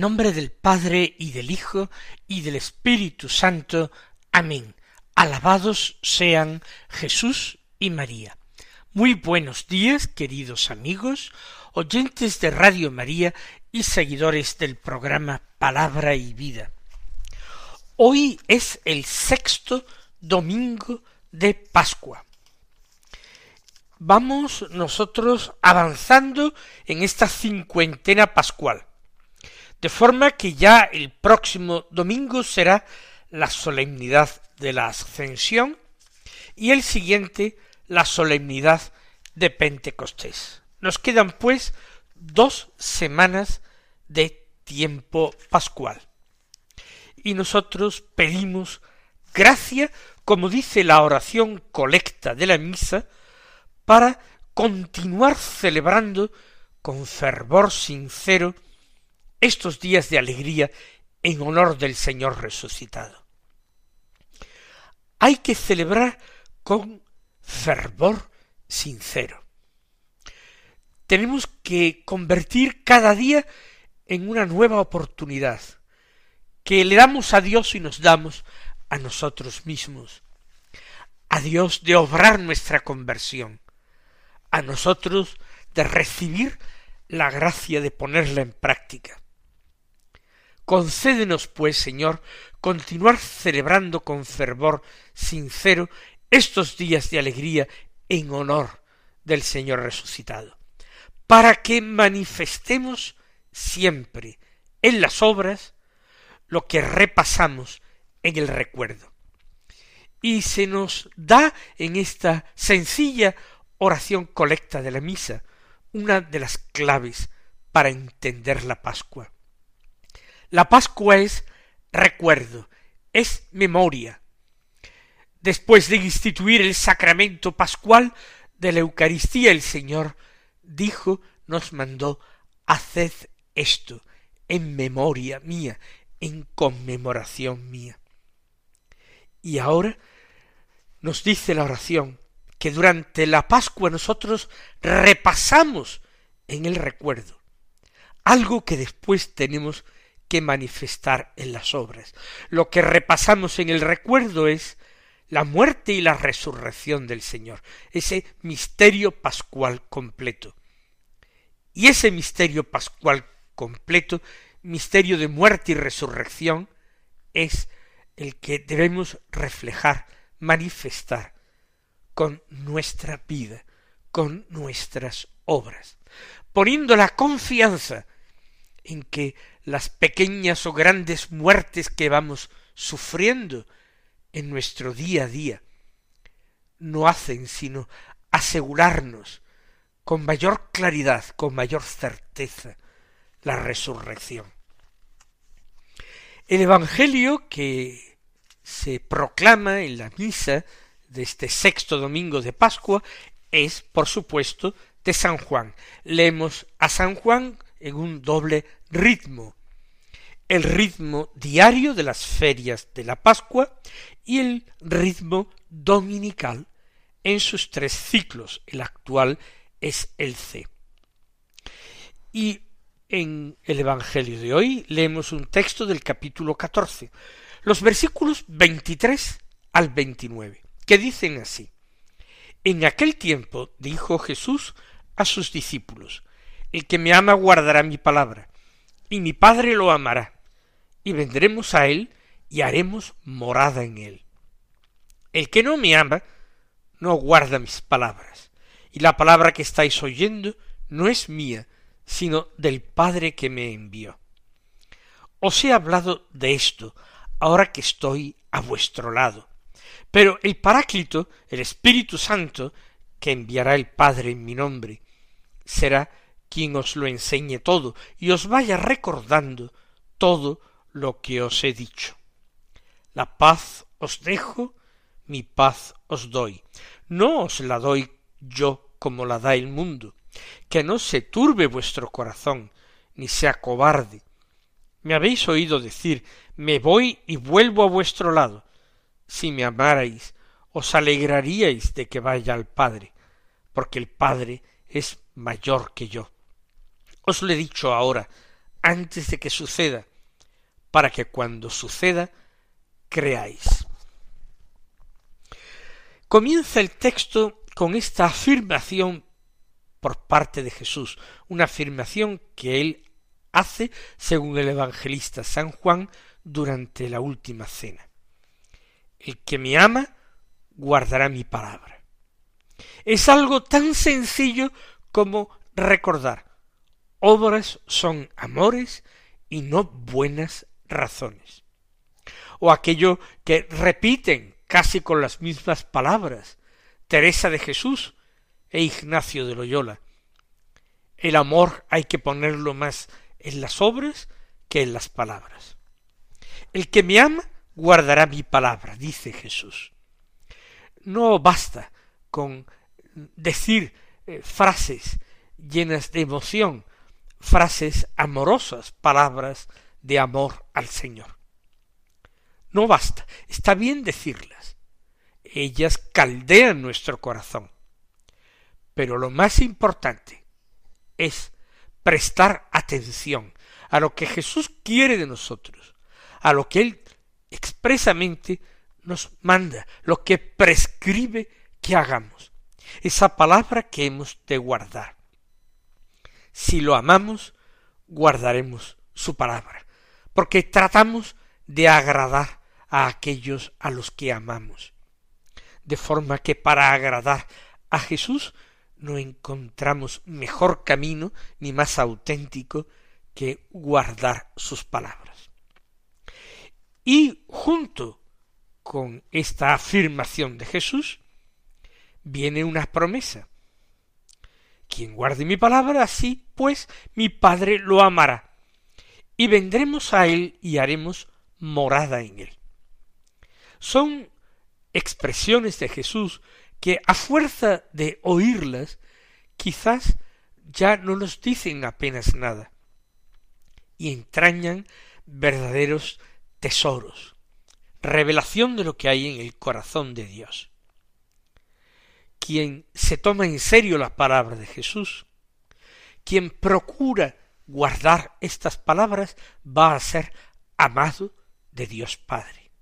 En nombre del Padre y del Hijo y del Espíritu Santo. Amén. Alabados sean Jesús y María. Muy buenos días, queridos amigos, oyentes de Radio María y seguidores del programa Palabra y Vida. Hoy es el sexto domingo de Pascua. Vamos nosotros avanzando en esta cincuentena pascual de forma que ya el próximo domingo será la solemnidad de la ascensión y el siguiente la solemnidad de Pentecostés. Nos quedan pues dos semanas de tiempo pascual. Y nosotros pedimos gracia, como dice la oración colecta de la misa, para continuar celebrando con fervor sincero estos días de alegría en honor del Señor resucitado. Hay que celebrar con fervor sincero. Tenemos que convertir cada día en una nueva oportunidad que le damos a Dios y nos damos a nosotros mismos. A Dios de obrar nuestra conversión, a nosotros de recibir la gracia de ponerla en práctica. Concédenos, pues, Señor, continuar celebrando con fervor sincero estos días de alegría en honor del Señor resucitado, para que manifestemos siempre en las obras lo que repasamos en el recuerdo. Y se nos da en esta sencilla oración colecta de la misa una de las claves para entender la Pascua. La Pascua es recuerdo, es memoria. Después de instituir el sacramento pascual de la Eucaristía, el Señor dijo, nos mandó, haced esto en memoria mía, en conmemoración mía. Y ahora nos dice la oración que durante la Pascua nosotros repasamos en el recuerdo algo que después tenemos que manifestar en las obras. Lo que repasamos en el recuerdo es la muerte y la resurrección del Señor, ese misterio pascual completo. Y ese misterio pascual completo, misterio de muerte y resurrección, es el que debemos reflejar, manifestar con nuestra vida, con nuestras obras, poniendo la confianza en que las pequeñas o grandes muertes que vamos sufriendo en nuestro día a día no hacen sino asegurarnos con mayor claridad, con mayor certeza, la resurrección. El Evangelio que se proclama en la misa de este sexto domingo de Pascua es, por supuesto, de San Juan. Leemos a San Juan en un doble ritmo. El ritmo diario de las ferias de la Pascua y el ritmo dominical en sus tres ciclos. El actual es el C. Y en el Evangelio de hoy leemos un texto del capítulo catorce, los versículos veintitrés al veintinueve, que dicen así. En aquel tiempo dijo Jesús a sus discípulos, el que me ama guardará mi palabra, y mi Padre lo amará, y vendremos a él y haremos morada en él. El que no me ama no guarda mis palabras, y la palabra que estáis oyendo no es mía, sino del Padre que me envió. Os he hablado de esto, ahora que estoy a vuestro lado. Pero el Paráclito, el Espíritu Santo, que enviará el Padre en mi nombre, será quien os lo enseñe todo y os vaya recordando todo lo que os he dicho. La paz os dejo, mi paz os doy. No os la doy yo como la da el mundo. Que no se turbe vuestro corazón, ni sea cobarde. Me habéis oído decir, me voy y vuelvo a vuestro lado. Si me amarais, os alegraríais de que vaya al Padre, porque el Padre es mayor que yo. Os lo he dicho ahora, antes de que suceda, para que cuando suceda creáis. Comienza el texto con esta afirmación por parte de Jesús, una afirmación que él hace según el evangelista San Juan durante la última cena. El que me ama guardará mi palabra. Es algo tan sencillo como recordar obras son amores y no buenas razones. O aquello que repiten casi con las mismas palabras Teresa de Jesús e Ignacio de Loyola. El amor hay que ponerlo más en las obras que en las palabras. El que me ama guardará mi palabra, dice Jesús. No basta con decir eh, frases llenas de emoción, frases amorosas, palabras de amor al Señor. No basta, está bien decirlas. Ellas caldean nuestro corazón. Pero lo más importante es prestar atención a lo que Jesús quiere de nosotros, a lo que Él expresamente nos manda, lo que prescribe que hagamos, esa palabra que hemos de guardar. Si lo amamos, guardaremos su palabra, porque tratamos de agradar a aquellos a los que amamos. De forma que para agradar a Jesús no encontramos mejor camino ni más auténtico que guardar sus palabras. Y junto con esta afirmación de Jesús viene una promesa. Quien guarde mi palabra, así pues mi Padre lo amará. Y vendremos a él y haremos morada en él. Son expresiones de Jesús que a fuerza de oírlas quizás ya no nos dicen apenas nada y entrañan verdaderos tesoros, revelación de lo que hay en el corazón de Dios. Quien se toma en serio la palabra de Jesús, quien procura guardar estas palabras, va a ser amado de Dios Padre.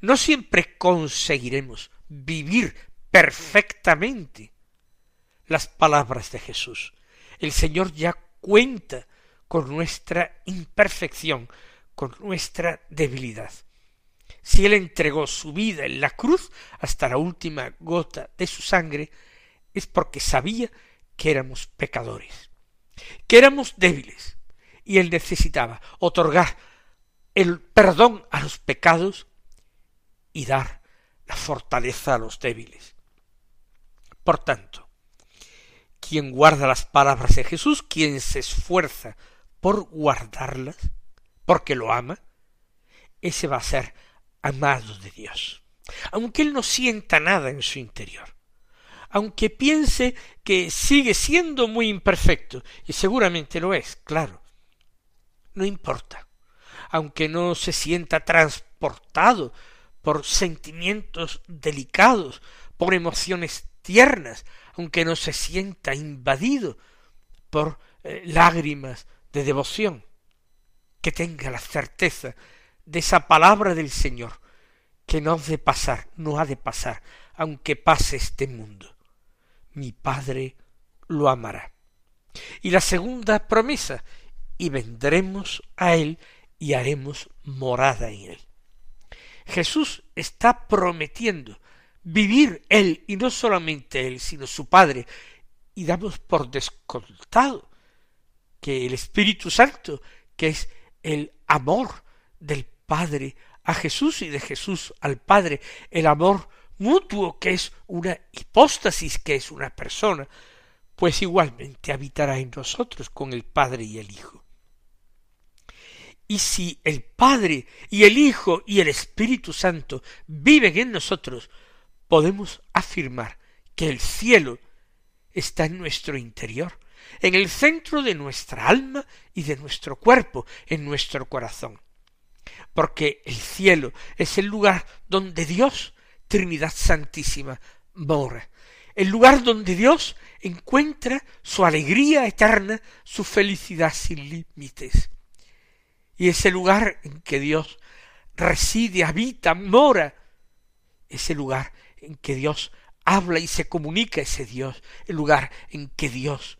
No siempre conseguiremos vivir perfectamente las palabras de Jesús. El Señor ya cuenta con nuestra imperfección, con nuestra debilidad. Si Él entregó su vida en la cruz hasta la última gota de su sangre, es porque sabía que éramos pecadores, que éramos débiles, y Él necesitaba otorgar el perdón a los pecados y dar la fortaleza a los débiles. Por tanto, quien guarda las palabras de Jesús, quien se esfuerza por guardarlas, porque lo ama, ese va a ser amado de Dios. Aunque él no sienta nada en su interior, aunque piense que sigue siendo muy imperfecto, y seguramente lo es, claro, no importa, aunque no se sienta transportado por sentimientos delicados, por emociones tiernas, aunque no se sienta invadido por eh, lágrimas de devoción, que tenga la certeza de esa palabra del Señor, que no ha de pasar, no ha de pasar, aunque pase este mundo. Mi Padre lo amará. Y la segunda promesa, y vendremos a Él y haremos morada en Él. Jesús está prometiendo vivir Él, y no solamente Él, sino su Padre, y damos por descontado que el Espíritu Santo, que es el amor del Padre a Jesús y de Jesús al Padre, el amor mutuo que es una hipóstasis, que es una persona, pues igualmente habitará en nosotros con el Padre y el Hijo. Y si el Padre y el Hijo y el Espíritu Santo viven en nosotros, podemos afirmar que el cielo está en nuestro interior, en el centro de nuestra alma y de nuestro cuerpo, en nuestro corazón. Porque el cielo es el lugar donde Dios, Trinidad Santísima, mora, el lugar donde Dios encuentra su alegría eterna, su felicidad sin límites. Y ese lugar en que Dios reside, habita, mora, ese lugar en que Dios habla y se comunica ese Dios, el lugar en que Dios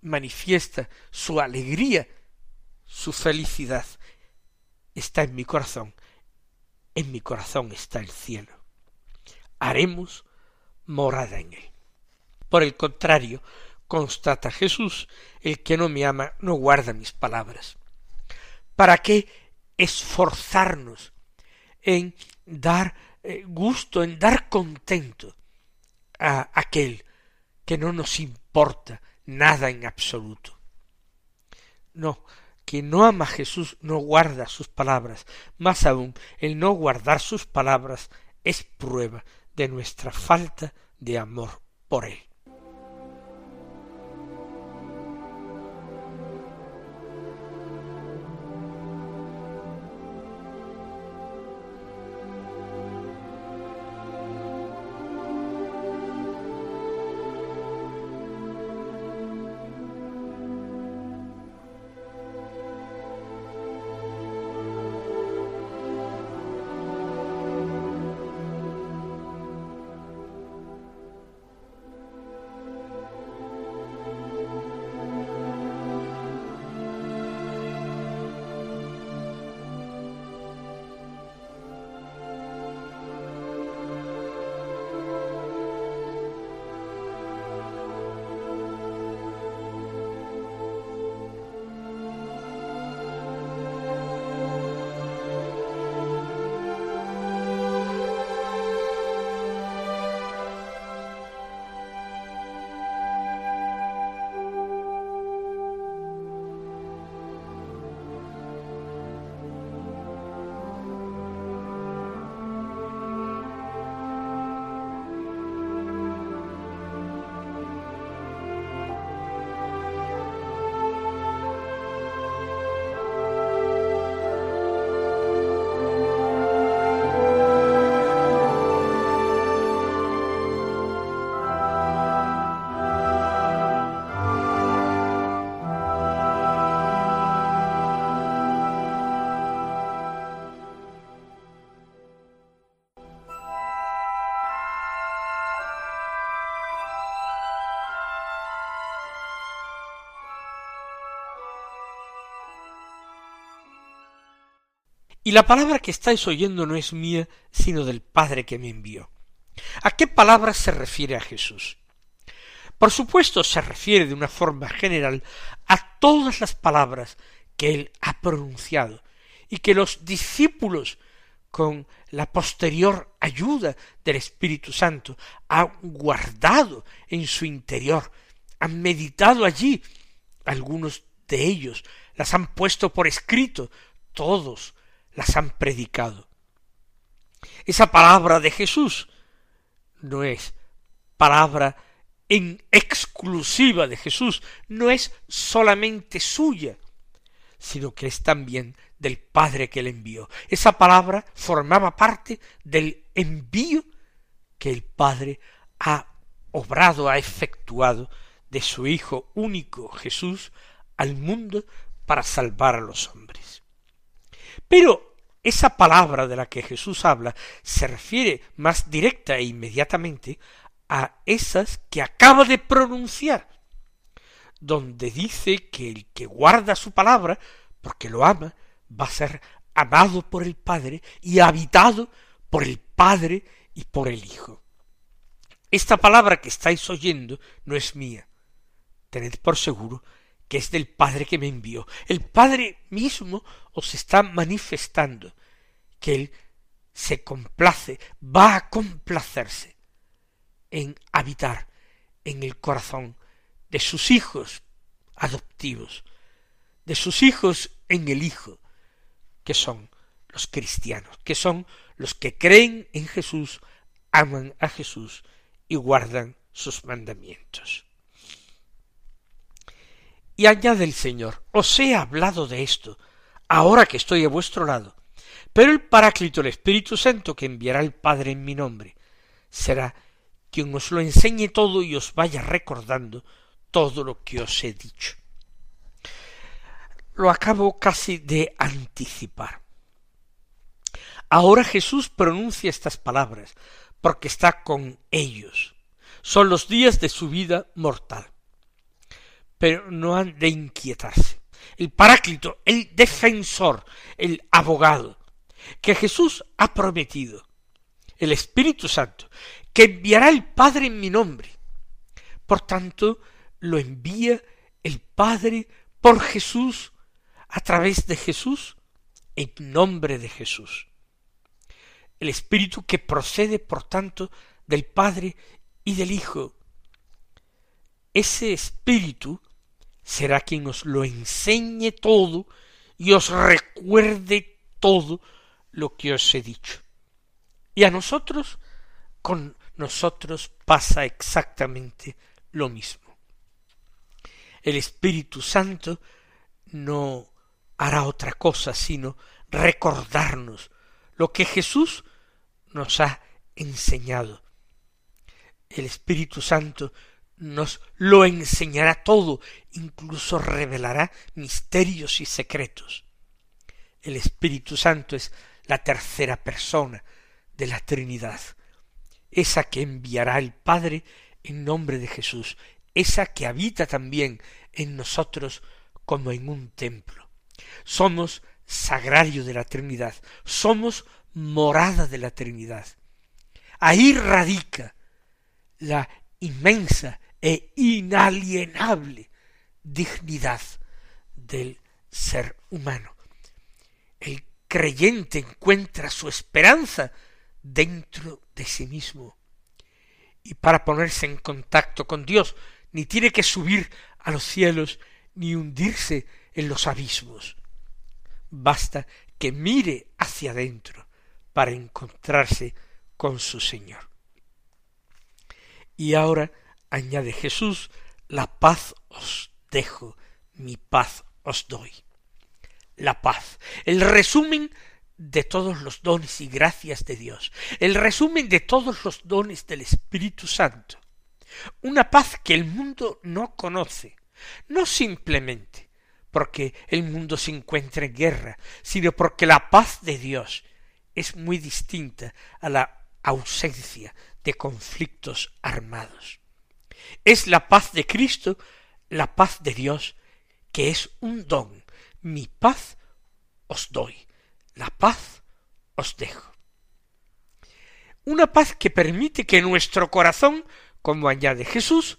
manifiesta su alegría, su felicidad, está en mi corazón, en mi corazón está el cielo. Haremos morada en él. Por el contrario, constata Jesús, el que no me ama no guarda mis palabras. ¿Para qué esforzarnos en dar eh, gusto, en dar contento a aquel que no nos importa nada en absoluto? No, quien no ama a Jesús no guarda sus palabras. Más aún, el no guardar sus palabras es prueba de nuestra falta de amor por él. Y la palabra que estáis oyendo no es mía, sino del Padre que me envió. ¿A qué palabra se refiere a Jesús? Por supuesto se refiere de una forma general a todas las palabras que él ha pronunciado y que los discípulos con la posterior ayuda del Espíritu Santo han guardado en su interior, han meditado allí, algunos de ellos las han puesto por escrito, todos las han predicado. Esa palabra de Jesús no es palabra en exclusiva de Jesús, no es solamente suya, sino que es también del Padre que le envió. Esa palabra formaba parte del envío que el Padre ha obrado, ha efectuado de su Hijo único Jesús al mundo para salvar a los hombres. Pero esa palabra de la que Jesús habla se refiere más directa e inmediatamente a esas que acaba de pronunciar, donde dice que el que guarda su palabra, porque lo ama, va a ser amado por el Padre y habitado por el Padre y por el Hijo. Esta palabra que estáis oyendo no es mía. Tened por seguro que es del Padre que me envió. El Padre mismo os está manifestando que Él se complace, va a complacerse en habitar en el corazón de sus hijos adoptivos, de sus hijos en el Hijo, que son los cristianos, que son los que creen en Jesús, aman a Jesús y guardan sus mandamientos. Y añade el Señor, os he hablado de esto, ahora que estoy a vuestro lado, pero el Paráclito, el Espíritu Santo, que enviará el Padre en mi nombre, será quien os lo enseñe todo y os vaya recordando todo lo que os he dicho. Lo acabo casi de anticipar. Ahora Jesús pronuncia estas palabras, porque está con ellos. Son los días de su vida mortal. Pero no han de inquietarse. El Paráclito, el defensor, el abogado, que Jesús ha prometido, el Espíritu Santo, que enviará el Padre en mi nombre. Por tanto, lo envía el Padre por Jesús, a través de Jesús, en nombre de Jesús. El Espíritu que procede, por tanto, del Padre y del Hijo. Ese Espíritu será quien os lo enseñe todo y os recuerde todo lo que os he dicho. Y a nosotros, con nosotros pasa exactamente lo mismo. El Espíritu Santo no hará otra cosa sino recordarnos lo que Jesús nos ha enseñado. El Espíritu Santo nos lo enseñará todo, incluso revelará misterios y secretos. El Espíritu Santo es la tercera persona de la Trinidad, esa que enviará el Padre en nombre de Jesús, esa que habita también en nosotros como en un templo. Somos sagrario de la Trinidad, somos morada de la Trinidad. Ahí radica la inmensa e inalienable dignidad del ser humano. El creyente encuentra su esperanza dentro de sí mismo. Y para ponerse en contacto con Dios, ni tiene que subir a los cielos ni hundirse en los abismos. Basta que mire hacia adentro para encontrarse con su Señor. Y ahora añade Jesús, la paz os dejo, mi paz os doy. La paz, el resumen de todos los dones y gracias de Dios, el resumen de todos los dones del Espíritu Santo. Una paz que el mundo no conoce, no simplemente porque el mundo se encuentra en guerra, sino porque la paz de Dios es muy distinta a la ausencia de conflictos armados. Es la paz de Cristo, la paz de Dios, que es un don. Mi paz os doy la paz os dejo. Una paz que permite que nuestro corazón, como añade Jesús,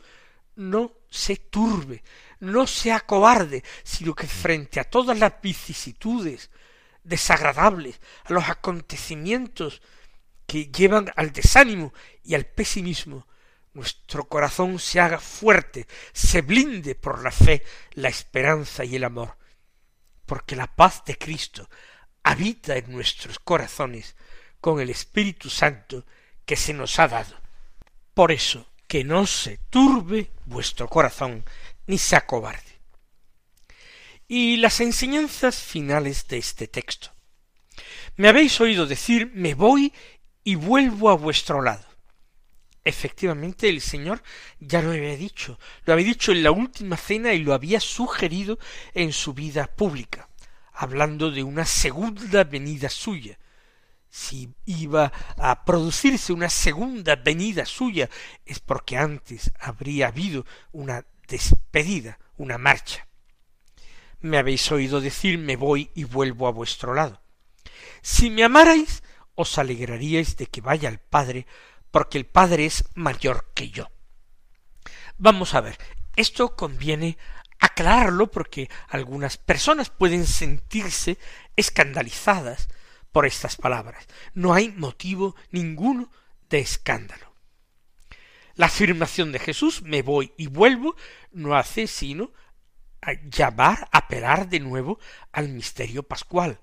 no se turbe, no se acobarde, sino que frente a todas las vicisitudes desagradables, a los acontecimientos que llevan al desánimo y al pesimismo, nuestro corazón se haga fuerte, se blinde por la fe, la esperanza y el amor, porque la paz de Cristo habita en nuestros corazones con el Espíritu Santo que se nos ha dado. Por eso, que no se turbe vuestro corazón ni se acobarde. Y las enseñanzas finales de este texto. Me habéis oído decir, me voy y vuelvo a vuestro lado. Efectivamente, el Señor ya lo había dicho, lo había dicho en la última cena y lo había sugerido en su vida pública hablando de una segunda venida suya. Si iba a producirse una segunda venida suya es porque antes habría habido una despedida, una marcha. Me habéis oído decir me voy y vuelvo a vuestro lado. Si me amarais, os alegraríais de que vaya al Padre, porque el Padre es mayor que yo. Vamos a ver, esto conviene aclararlo porque algunas personas pueden sentirse escandalizadas por estas palabras. No hay motivo ninguno de escándalo. La afirmación de Jesús, me voy y vuelvo, no hace sino llamar, apelar de nuevo al misterio pascual.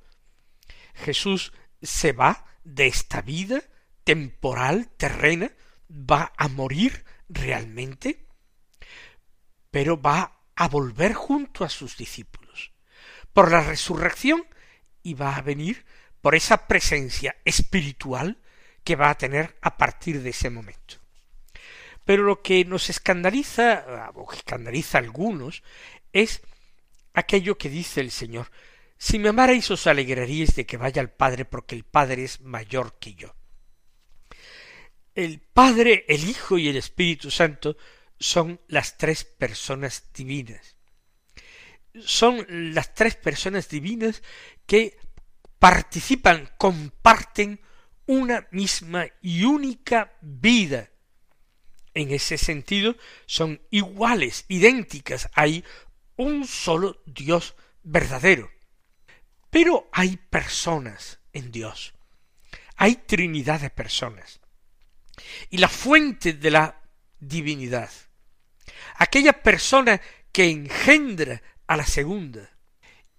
Jesús se va de esta vida temporal, terrena, va a morir realmente, pero va a volver junto a sus discípulos por la resurrección y va a venir por esa presencia espiritual que va a tener a partir de ese momento. Pero lo que nos escandaliza, o que escandaliza a algunos, es aquello que dice el Señor, si me amarais os alegraríais de que vaya al Padre porque el Padre es mayor que yo. El Padre, el Hijo y el Espíritu Santo son las tres personas divinas. Son las tres personas divinas que participan, comparten una misma y única vida. En ese sentido son iguales, idénticas. Hay un solo Dios verdadero. Pero hay personas en Dios. Hay trinidad de personas. Y la fuente de la divinidad, aquella persona que engendra a la segunda,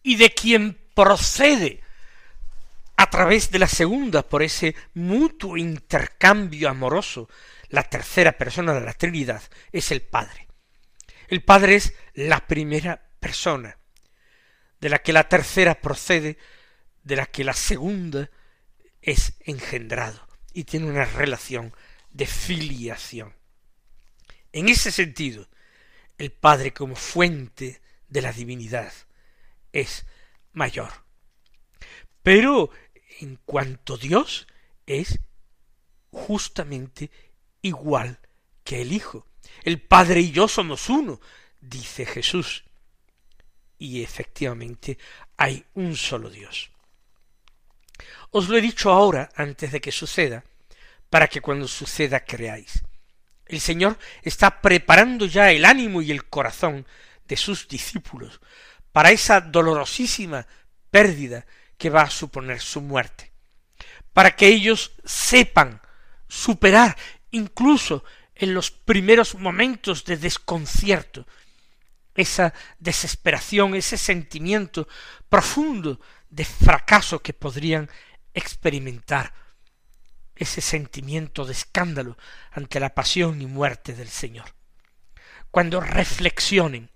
y de quien procede a través de la segunda por ese mutuo intercambio amoroso, la tercera persona de la Trinidad es el Padre. El Padre es la primera persona, de la que la tercera procede, de la que la segunda es engendrado y tiene una relación de filiación. En ese sentido, el Padre como fuente de la divinidad es mayor. Pero en cuanto Dios es justamente igual que el Hijo. El Padre y yo somos uno, dice Jesús. Y efectivamente hay un solo Dios. Os lo he dicho ahora, antes de que suceda, para que cuando suceda creáis. El Señor está preparando ya el ánimo y el corazón de sus discípulos para esa dolorosísima pérdida que va a suponer su muerte, para que ellos sepan superar incluso en los primeros momentos de desconcierto esa desesperación, ese sentimiento profundo de fracaso que podrían experimentar, ese sentimiento de escándalo ante la pasión y muerte del Señor. Cuando reflexionen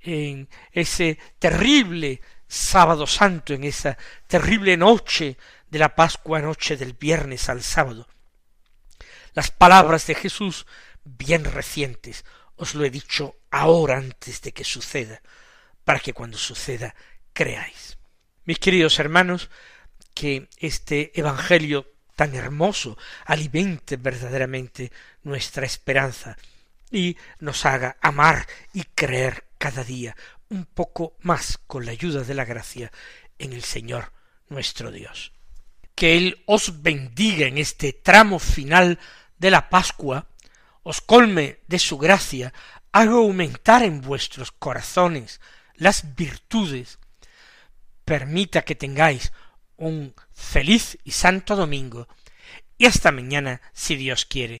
en ese terrible sábado santo, en esa terrible noche de la Pascua, noche del viernes al sábado. Las palabras de Jesús, bien recientes, os lo he dicho ahora antes de que suceda, para que cuando suceda creáis. Mis queridos hermanos, que este Evangelio tan hermoso alimente verdaderamente nuestra esperanza y nos haga amar y creer cada día un poco más con la ayuda de la gracia en el Señor nuestro Dios. Que Él os bendiga en este tramo final de la Pascua, os colme de su gracia, haga aumentar en vuestros corazones las virtudes, permita que tengáis un feliz y santo domingo, y hasta mañana si Dios quiere.